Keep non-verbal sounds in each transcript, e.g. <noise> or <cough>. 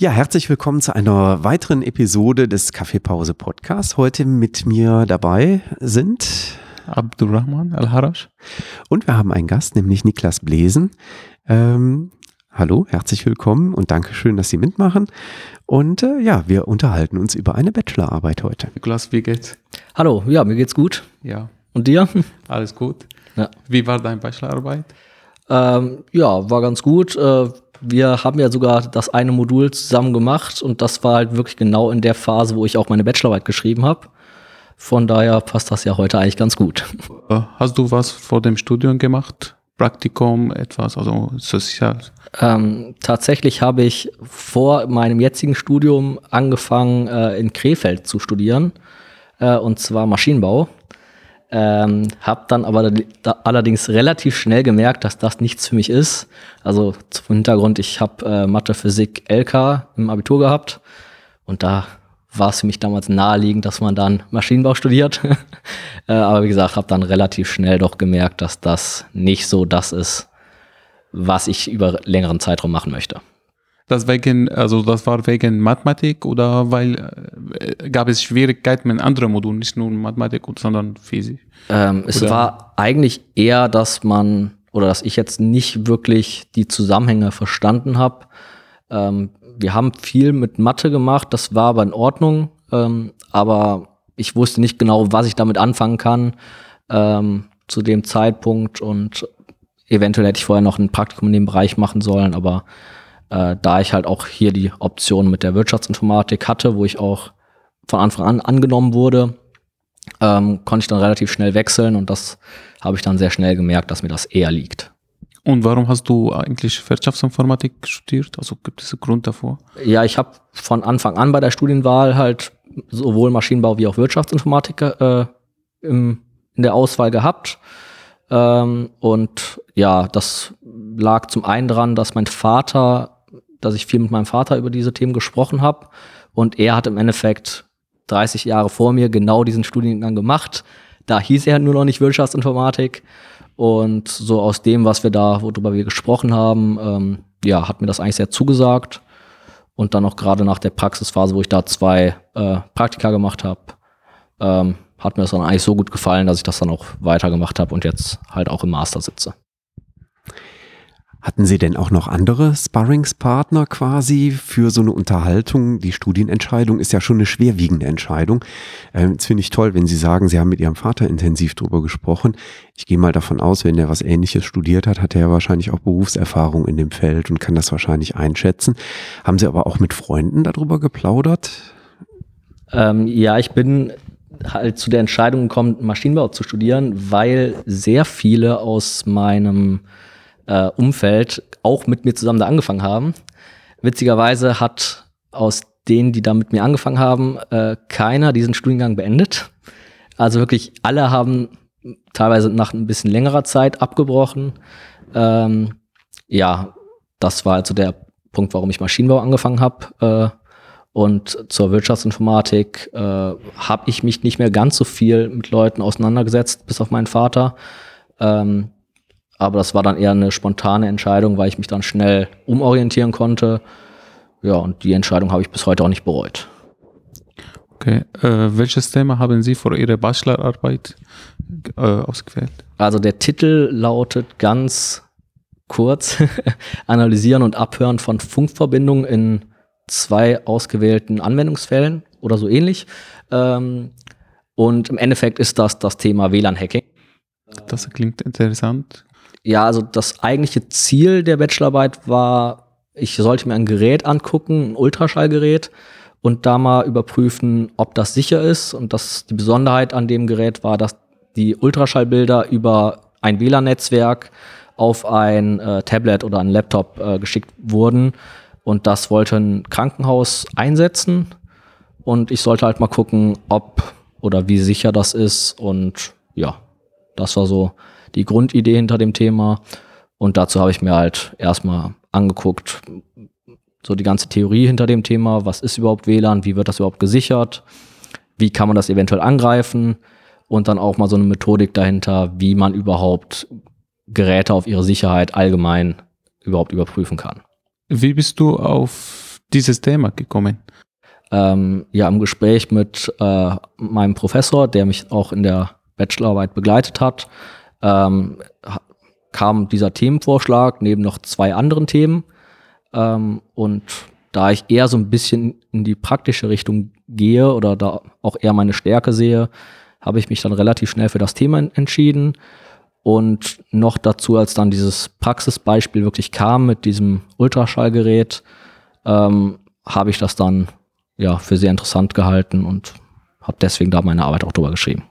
Ja, herzlich willkommen zu einer weiteren Episode des Kaffeepause Podcasts. Heute mit mir dabei sind Abdurrahman Al-Harash. Und wir haben einen Gast, nämlich Niklas Blesen. Ähm, hallo, herzlich willkommen und danke schön, dass Sie mitmachen. Und äh, ja, wir unterhalten uns über eine Bachelorarbeit heute. Niklas, wie geht's? Hallo, ja, mir geht's gut. Ja. Und dir? <laughs> Alles gut. Ja. Wie war deine Bachelorarbeit? Ähm, ja, war ganz gut. Äh, wir haben ja sogar das eine Modul zusammen gemacht und das war halt wirklich genau in der Phase, wo ich auch meine Bachelorarbeit geschrieben habe. Von daher passt das ja heute eigentlich ganz gut. Äh, hast du was vor dem Studium gemacht? Praktikum, etwas, also sozial? Ähm, tatsächlich habe ich vor meinem jetzigen Studium angefangen, äh, in Krefeld zu studieren, äh, und zwar Maschinenbau. Ähm, habe dann aber da allerdings relativ schnell gemerkt, dass das nichts für mich ist. Also zum Hintergrund, ich habe äh, Mathe, Physik, LK im Abitur gehabt und da war es für mich damals naheliegend, dass man dann Maschinenbau studiert. <laughs> äh, aber wie gesagt, habe dann relativ schnell doch gemerkt, dass das nicht so das ist, was ich über längeren Zeitraum machen möchte. Das wegen, also das war wegen Mathematik oder weil äh, gab es Schwierigkeiten mit anderen Modulen, nicht nur Mathematik, sondern Physik? Ähm, es Oder- war eigentlich eher, dass man oder dass ich jetzt nicht wirklich die Zusammenhänge verstanden habe. Ähm, wir haben viel mit Mathe gemacht, das war aber in Ordnung, ähm, aber ich wusste nicht genau, was ich damit anfangen kann ähm, zu dem Zeitpunkt und eventuell hätte ich vorher noch ein Praktikum in dem Bereich machen sollen, aber äh, da ich halt auch hier die Option mit der Wirtschaftsinformatik hatte, wo ich auch von Anfang an angenommen wurde, ähm, konnte ich dann relativ schnell wechseln und das habe ich dann sehr schnell gemerkt, dass mir das eher liegt. Und warum hast du eigentlich Wirtschaftsinformatik studiert? Also gibt es einen Grund davor? Ja, ich habe von Anfang an bei der Studienwahl halt sowohl Maschinenbau wie auch Wirtschaftsinformatik äh, im, in der Auswahl gehabt. Ähm, und ja, das lag zum einen daran, dass mein Vater, dass ich viel mit meinem Vater über diese Themen gesprochen habe. Und er hat im Endeffekt 30 Jahre vor mir genau diesen Studiengang gemacht. Da hieß er nur noch nicht Wirtschaftsinformatik. Und so aus dem, was wir da, worüber wir gesprochen haben, ähm, ja, hat mir das eigentlich sehr zugesagt. Und dann auch gerade nach der Praxisphase, wo ich da zwei äh, Praktika gemacht habe, ähm, hat mir das dann eigentlich so gut gefallen, dass ich das dann auch weitergemacht habe und jetzt halt auch im Master sitze. Hatten Sie denn auch noch andere Sparringspartner quasi für so eine Unterhaltung? Die Studienentscheidung ist ja schon eine schwerwiegende Entscheidung. Ähm, das finde ich toll, wenn Sie sagen, Sie haben mit Ihrem Vater intensiv drüber gesprochen. Ich gehe mal davon aus, wenn er was Ähnliches studiert hat, hat er ja wahrscheinlich auch Berufserfahrung in dem Feld und kann das wahrscheinlich einschätzen. Haben Sie aber auch mit Freunden darüber geplaudert? Ähm, ja, ich bin halt zu der Entscheidung gekommen, Maschinenbau zu studieren, weil sehr viele aus meinem äh, Umfeld auch mit mir zusammen da angefangen haben. Witzigerweise hat aus denen, die da mit mir angefangen haben, äh, keiner diesen Studiengang beendet. Also wirklich alle haben teilweise nach ein bisschen längerer Zeit abgebrochen. Ähm, ja, das war also der Punkt, warum ich Maschinenbau angefangen habe. Äh, und zur Wirtschaftsinformatik äh, habe ich mich nicht mehr ganz so viel mit Leuten auseinandergesetzt, bis auf meinen Vater. Ähm, aber das war dann eher eine spontane Entscheidung, weil ich mich dann schnell umorientieren konnte. Ja, und die Entscheidung habe ich bis heute auch nicht bereut. Okay. Äh, welches Thema haben Sie für Ihre Bachelorarbeit äh, ausgewählt? Also der Titel lautet ganz kurz <laughs> Analysieren und Abhören von Funkverbindungen in zwei ausgewählten Anwendungsfällen oder so ähnlich. Ähm, und im Endeffekt ist das das Thema WLAN-Hacking. Das klingt interessant. Ja, also das eigentliche Ziel der Bachelorarbeit war, ich sollte mir ein Gerät angucken, ein Ultraschallgerät, und da mal überprüfen, ob das sicher ist. Und das, die Besonderheit an dem Gerät war, dass die Ultraschallbilder über ein WLAN-Netzwerk auf ein äh, Tablet oder ein Laptop äh, geschickt wurden. Und das wollte ein Krankenhaus einsetzen. Und ich sollte halt mal gucken, ob oder wie sicher das ist. Und ja, das war so die Grundidee hinter dem Thema. Und dazu habe ich mir halt erstmal angeguckt, so die ganze Theorie hinter dem Thema, was ist überhaupt WLAN, wie wird das überhaupt gesichert, wie kann man das eventuell angreifen und dann auch mal so eine Methodik dahinter, wie man überhaupt Geräte auf ihre Sicherheit allgemein überhaupt überprüfen kann. Wie bist du auf dieses Thema gekommen? Ähm, ja, im Gespräch mit äh, meinem Professor, der mich auch in der Bachelorarbeit begleitet hat, ähm, kam dieser Themenvorschlag neben noch zwei anderen Themen. Ähm, und da ich eher so ein bisschen in die praktische Richtung gehe oder da auch eher meine Stärke sehe, habe ich mich dann relativ schnell für das Thema entschieden. Und noch dazu, als dann dieses Praxisbeispiel wirklich kam mit diesem Ultraschallgerät, ähm, habe ich das dann ja für sehr interessant gehalten und habe deswegen da meine Arbeit auch drüber geschrieben.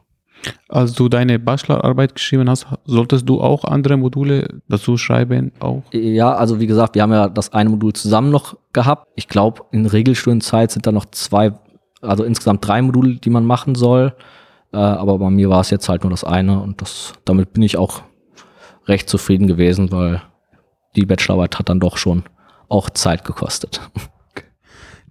Als du deine Bachelorarbeit geschrieben hast, solltest du auch andere Module dazu schreiben? Auch? Ja, also wie gesagt, wir haben ja das eine Modul zusammen noch gehabt. Ich glaube, in Regelstudienzeit sind da noch zwei, also insgesamt drei Module, die man machen soll. Äh, aber bei mir war es jetzt halt nur das eine und das, damit bin ich auch recht zufrieden gewesen, weil die Bachelorarbeit hat dann doch schon auch Zeit gekostet. <laughs>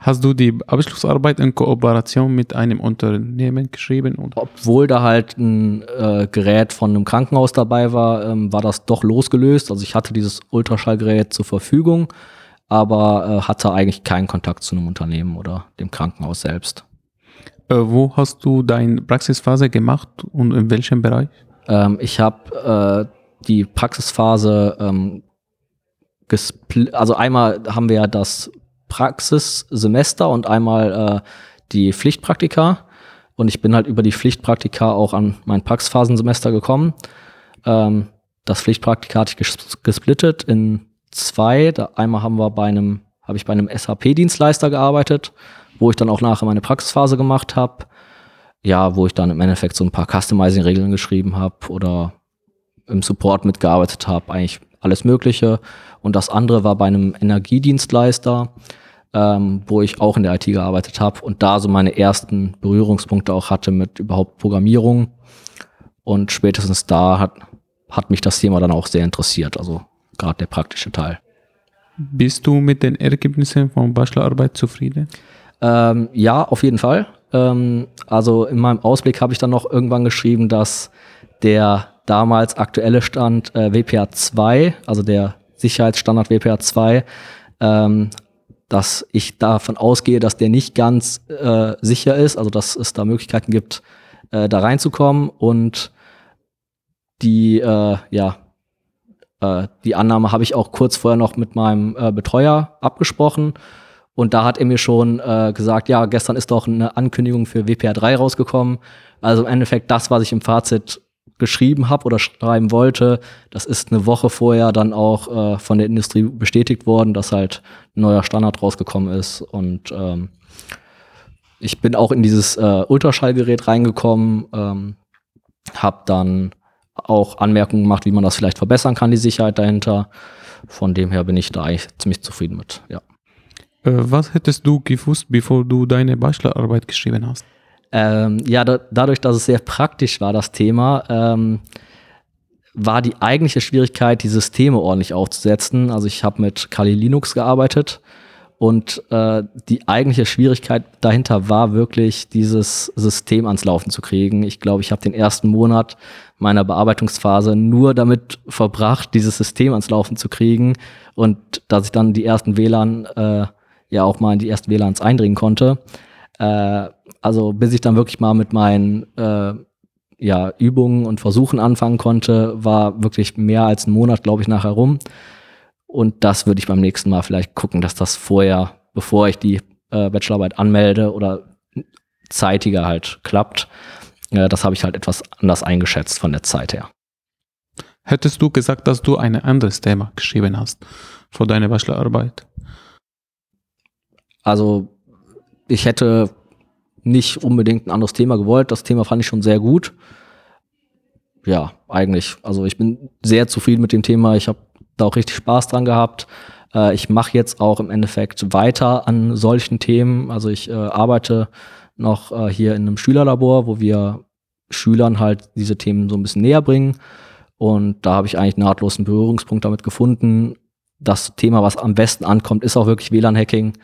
Hast du die Abschlussarbeit in Kooperation mit einem Unternehmen geschrieben? Oder? Obwohl da halt ein äh, Gerät von einem Krankenhaus dabei war, ähm, war das doch losgelöst. Also ich hatte dieses Ultraschallgerät zur Verfügung, aber äh, hatte eigentlich keinen Kontakt zu einem Unternehmen oder dem Krankenhaus selbst. Äh, wo hast du deine Praxisphase gemacht und in welchem Bereich? Ähm, ich habe äh, die Praxisphase ähm, also einmal haben wir ja das Praxissemester und einmal äh, die Pflichtpraktika. Und ich bin halt über die Pflichtpraktika auch an mein Praxisphasensemester gekommen. Ähm, das Pflichtpraktika hatte ich ges gesplittet in zwei. Da einmal haben wir bei einem, habe ich bei einem SAP-Dienstleister gearbeitet, wo ich dann auch nachher meine Praxisphase gemacht habe. Ja, wo ich dann im Endeffekt so ein paar Customizing-Regeln geschrieben habe oder im Support mitgearbeitet habe, eigentlich alles Mögliche. Und das andere war bei einem Energiedienstleister, ähm, wo ich auch in der IT gearbeitet habe und da so meine ersten Berührungspunkte auch hatte mit überhaupt Programmierung. Und spätestens da hat, hat mich das Thema dann auch sehr interessiert, also gerade der praktische Teil. Bist du mit den Ergebnissen von Bachelorarbeit zufrieden? Ähm, ja, auf jeden Fall. Ähm, also in meinem Ausblick habe ich dann noch irgendwann geschrieben, dass der damals aktuelle Stand äh, WPA 2, also der Sicherheitsstandard WPA 2, ähm, dass ich davon ausgehe, dass der nicht ganz äh, sicher ist, also dass es da Möglichkeiten gibt, äh, da reinzukommen und die, äh, ja, äh, die Annahme habe ich auch kurz vorher noch mit meinem äh, Betreuer abgesprochen und da hat er mir schon äh, gesagt, ja, gestern ist doch eine Ankündigung für WPA 3 rausgekommen. Also im Endeffekt das, was ich im Fazit geschrieben habe oder schreiben wollte, das ist eine Woche vorher dann auch äh, von der Industrie bestätigt worden, dass halt ein neuer Standard rausgekommen ist. Und ähm, ich bin auch in dieses äh, Ultraschallgerät reingekommen, ähm, habe dann auch Anmerkungen gemacht, wie man das vielleicht verbessern kann, die Sicherheit dahinter. Von dem her bin ich da eigentlich ziemlich zufrieden mit, ja. Äh, was hättest du gewusst, bevor du deine Bachelorarbeit geschrieben hast? Ähm, ja, da, dadurch, dass es sehr praktisch war, das Thema, ähm, war die eigentliche Schwierigkeit, die Systeme ordentlich aufzusetzen. Also ich habe mit Kali Linux gearbeitet und äh, die eigentliche Schwierigkeit dahinter war wirklich, dieses System ans Laufen zu kriegen. Ich glaube, ich habe den ersten Monat meiner Bearbeitungsphase nur damit verbracht, dieses System ans Laufen zu kriegen und dass ich dann die ersten WLAN äh, ja auch mal in die ersten WLANs eindringen konnte. Äh, also bis ich dann wirklich mal mit meinen äh, ja, Übungen und Versuchen anfangen konnte, war wirklich mehr als ein Monat, glaube ich, nachher rum. Und das würde ich beim nächsten Mal vielleicht gucken, dass das vorher, bevor ich die äh, Bachelorarbeit anmelde oder zeitiger halt klappt. Äh, das habe ich halt etwas anders eingeschätzt von der Zeit her. Hättest du gesagt, dass du ein anderes Thema geschrieben hast für deine Bachelorarbeit? Also ich hätte nicht unbedingt ein anderes Thema gewollt. Das Thema fand ich schon sehr gut. Ja, eigentlich. Also ich bin sehr zufrieden mit dem Thema. Ich habe da auch richtig Spaß dran gehabt. Äh, ich mache jetzt auch im Endeffekt weiter an solchen Themen. Also ich äh, arbeite noch äh, hier in einem Schülerlabor, wo wir Schülern halt diese Themen so ein bisschen näher bringen. Und da habe ich eigentlich nahtlos einen Berührungspunkt damit gefunden. Das Thema, was am besten ankommt, ist auch wirklich WLAN-Hacking.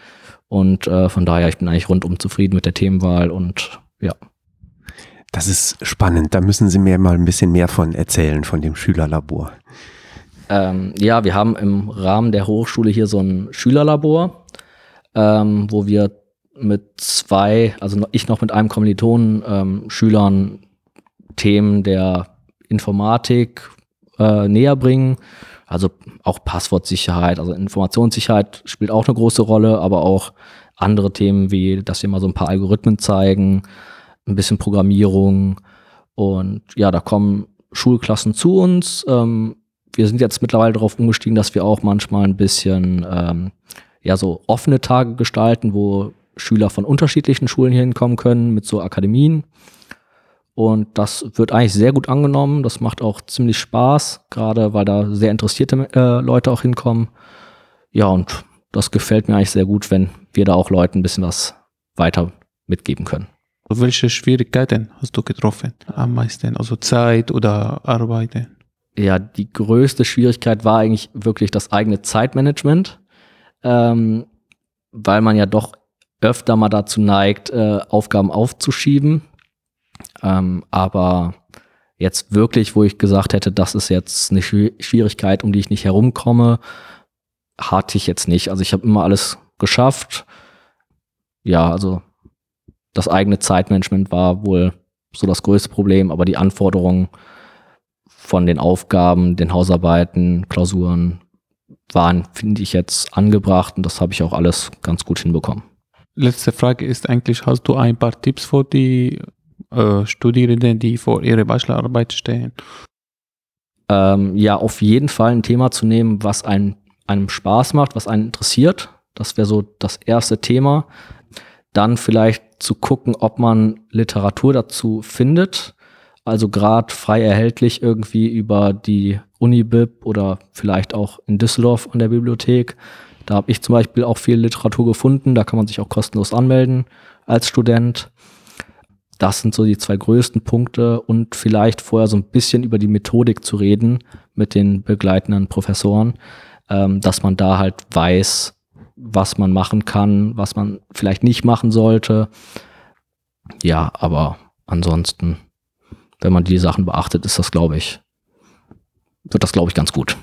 Und äh, von daher, ich bin eigentlich rundum zufrieden mit der Themenwahl und ja. Das ist spannend. Da müssen Sie mir mal ein bisschen mehr von erzählen, von dem Schülerlabor. Ähm, ja, wir haben im Rahmen der Hochschule hier so ein Schülerlabor, ähm, wo wir mit zwei, also ich noch mit einem Kommilitonen, ähm, Schülern Themen der Informatik äh, näher bringen. Also auch Passwortsicherheit, also Informationssicherheit spielt auch eine große Rolle, aber auch andere Themen wie, dass wir mal so ein paar Algorithmen zeigen, ein bisschen Programmierung und ja, da kommen Schulklassen zu uns. Ähm, wir sind jetzt mittlerweile darauf umgestiegen, dass wir auch manchmal ein bisschen ähm, ja so offene Tage gestalten, wo Schüler von unterschiedlichen Schulen hier hinkommen können mit so Akademien. Und das wird eigentlich sehr gut angenommen. Das macht auch ziemlich Spaß, gerade weil da sehr interessierte äh, Leute auch hinkommen. Ja, und das gefällt mir eigentlich sehr gut, wenn wir da auch Leuten ein bisschen was weiter mitgeben können. Welche Schwierigkeiten hast du getroffen am meisten? Also Zeit oder Arbeiten? Ja, die größte Schwierigkeit war eigentlich wirklich das eigene Zeitmanagement, ähm, weil man ja doch öfter mal dazu neigt, äh, Aufgaben aufzuschieben ähm, aber jetzt wirklich, wo ich gesagt hätte, das ist jetzt eine Schwierigkeit, um die ich nicht herumkomme, hatte ich jetzt nicht. Also ich habe immer alles geschafft. Ja, also das eigene Zeitmanagement war wohl so das größte Problem, aber die Anforderungen von den Aufgaben, den Hausarbeiten, Klausuren waren, finde ich jetzt angebracht und das habe ich auch alles ganz gut hinbekommen. Letzte Frage ist eigentlich, hast du ein paar Tipps für die äh, Studierenden, die vor ihrer Bachelorarbeit stehen? Ähm, ja, auf jeden Fall ein Thema zu nehmen, was einem, einem Spaß macht, was einen interessiert. Das wäre so das erste Thema. Dann vielleicht zu gucken, ob man Literatur dazu findet. Also gerade frei erhältlich irgendwie über die Unibib oder vielleicht auch in Düsseldorf an der Bibliothek. Da habe ich zum Beispiel auch viel Literatur gefunden. Da kann man sich auch kostenlos anmelden als Student. Das sind so die zwei größten Punkte und vielleicht vorher so ein bisschen über die Methodik zu reden mit den begleitenden Professoren, ähm, dass man da halt weiß, was man machen kann, was man vielleicht nicht machen sollte. Ja, aber ansonsten, wenn man die Sachen beachtet, ist das, glaube ich, wird das, glaube ich, ganz gut.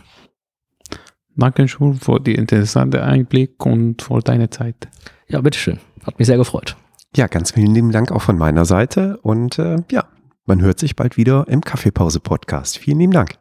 Danke schon für die interessante Einblick und für deine Zeit. Ja, bitteschön. Hat mich sehr gefreut. Ja, ganz vielen lieben Dank auch von meiner Seite und äh, ja, man hört sich bald wieder im Kaffeepause-Podcast. Vielen lieben Dank.